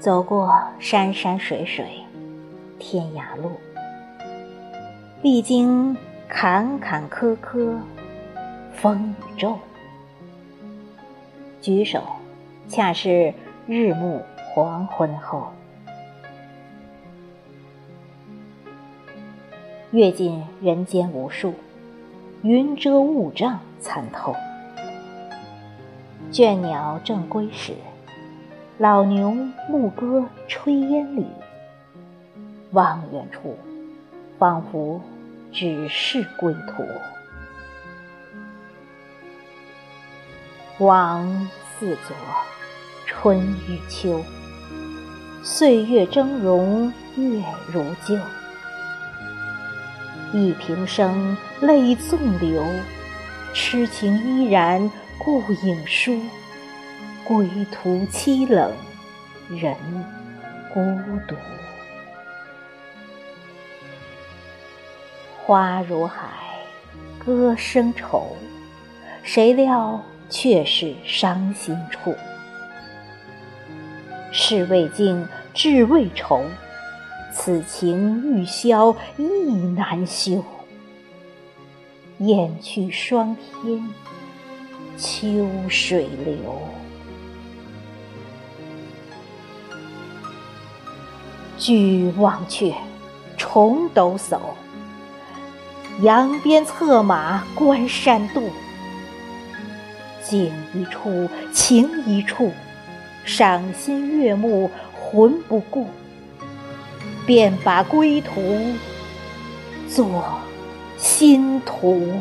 走过山山水水，天涯路，历经坎坎坷坷，风雨骤。举手，恰是日暮黄昏后。阅尽人间无数，云遮雾障参透。倦鸟正归时。老牛牧歌炊烟里，望远处，仿佛只是归途。往似昨，春与秋，岁月峥嵘月如旧。一平生泪纵流，痴情依然故影疏。归途凄冷，人孤独。花如海，歌声愁，谁料却是伤心处。事未尽，志未酬，此情欲消亦难休。雁去霜天，秋水流。俱忘却，重抖擞，扬鞭策马关山渡。景一处，情一处，赏心悦目，魂不顾。便把归途作新途。